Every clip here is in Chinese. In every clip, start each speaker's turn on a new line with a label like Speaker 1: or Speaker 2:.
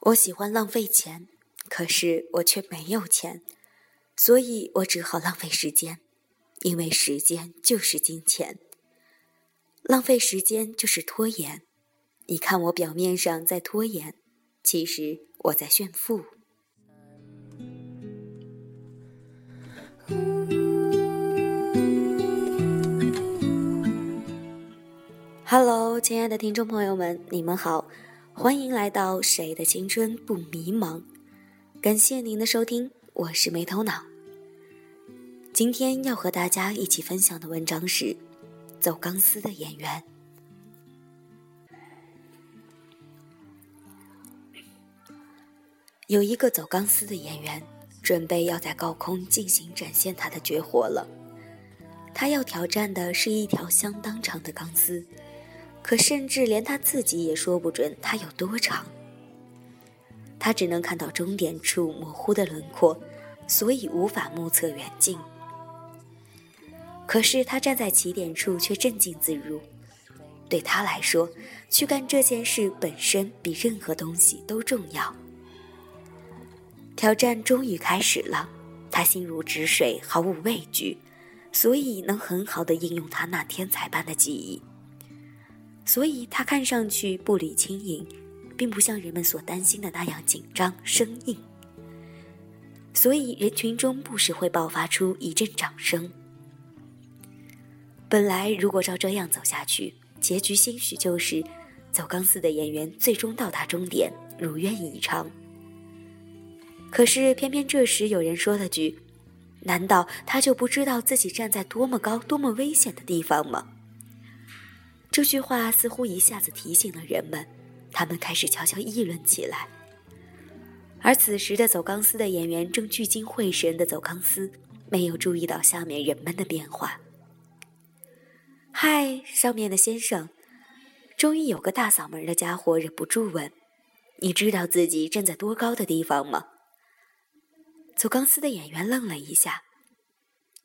Speaker 1: 我喜欢浪费钱，可是我却没有钱，所以我只好浪费时间，因为时间就是金钱。浪费时间就是拖延。你看我表面上在拖延，其实我在炫富。Hello，亲爱的听众朋友们，你们好。欢迎来到谁的青春不迷茫？感谢您的收听，我是没头脑。今天要和大家一起分享的文章是《走钢丝的演员》。有一个走钢丝的演员，准备要在高空进行展现他的绝活了。他要挑战的是一条相当长的钢丝。可甚至连他自己也说不准它有多长。他只能看到终点处模糊的轮廓，所以无法目测远近。可是他站在起点处却镇静自如。对他来说，去干这件事本身比任何东西都重要。挑战终于开始了，他心如止水，毫无畏惧，所以能很好的应用他那天才般的记忆。所以，他看上去步履轻盈，并不像人们所担心的那样紧张生硬。所以，人群中不时会爆发出一阵掌声。本来，如果照这样走下去，结局兴许就是走钢丝的演员最终到达终点，如愿以偿。可是，偏偏这时有人说了句：“难道他就不知道自己站在多么高、多么危险的地方吗？”这句话似乎一下子提醒了人们，他们开始悄悄议论起来。而此时的走钢丝的演员正聚精会神地走钢丝，没有注意到下面人们的变化。嗨，上面的先生，终于有个大嗓门的家伙忍不住问：“你知道自己站在多高的地方吗？”走钢丝的演员愣了一下：“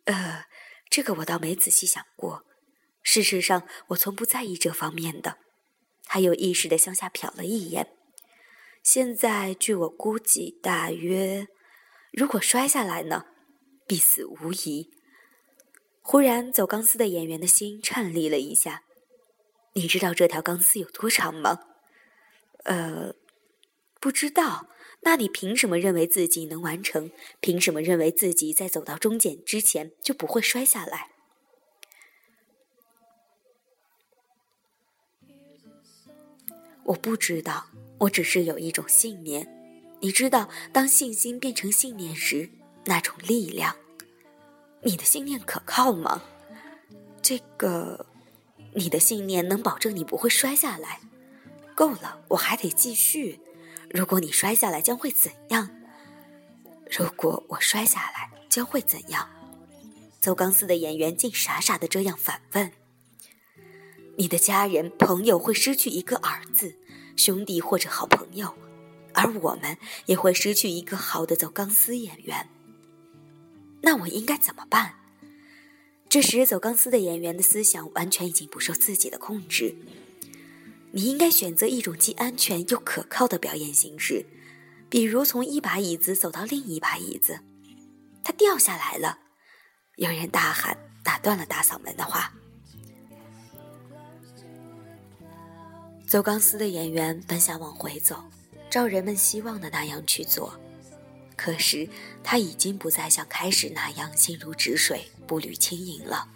Speaker 1: 呃，这个我倒没仔细想过。”事实上，我从不在意这方面的。他有意识地向下瞟了一眼。现在，据我估计，大约，如果摔下来呢，必死无疑。忽然，走钢丝的演员的心颤栗了一下。你知道这条钢丝有多长吗？呃，不知道。那你凭什么认为自己能完成？凭什么认为自己在走到终点之前就不会摔下来？我不知道，我只是有一种信念。你知道，当信心变成信念时，那种力量。你的信念可靠吗？这个，你的信念能保证你不会摔下来？够了，我还得继续。如果你摔下来，将会怎样？如果我摔下来，将会怎样？走钢丝的演员竟傻傻的这样反问。你的家人、朋友会失去一个儿子、兄弟或者好朋友，而我们也会失去一个好的走钢丝演员。那我应该怎么办？这时，走钢丝的演员的思想完全已经不受自己的控制。你应该选择一种既安全又可靠的表演形式，比如从一把椅子走到另一把椅子。他掉下来了！有人大喊，打断了大嗓门的话。走钢丝的演员本想往回走，照人们希望的那样去做，可是他已经不再像开始那样心如止水、步履轻盈了，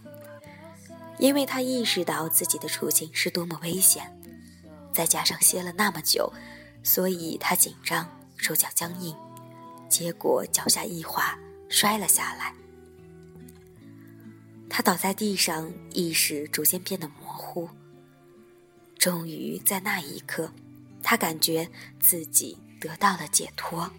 Speaker 1: 因为他意识到自己的处境是多么危险，再加上歇了那么久，所以他紧张，手脚僵硬，结果脚下一滑，摔了下来。他倒在地上，意识逐渐变得模糊。终于在那一刻，他感觉自己得到了解脱。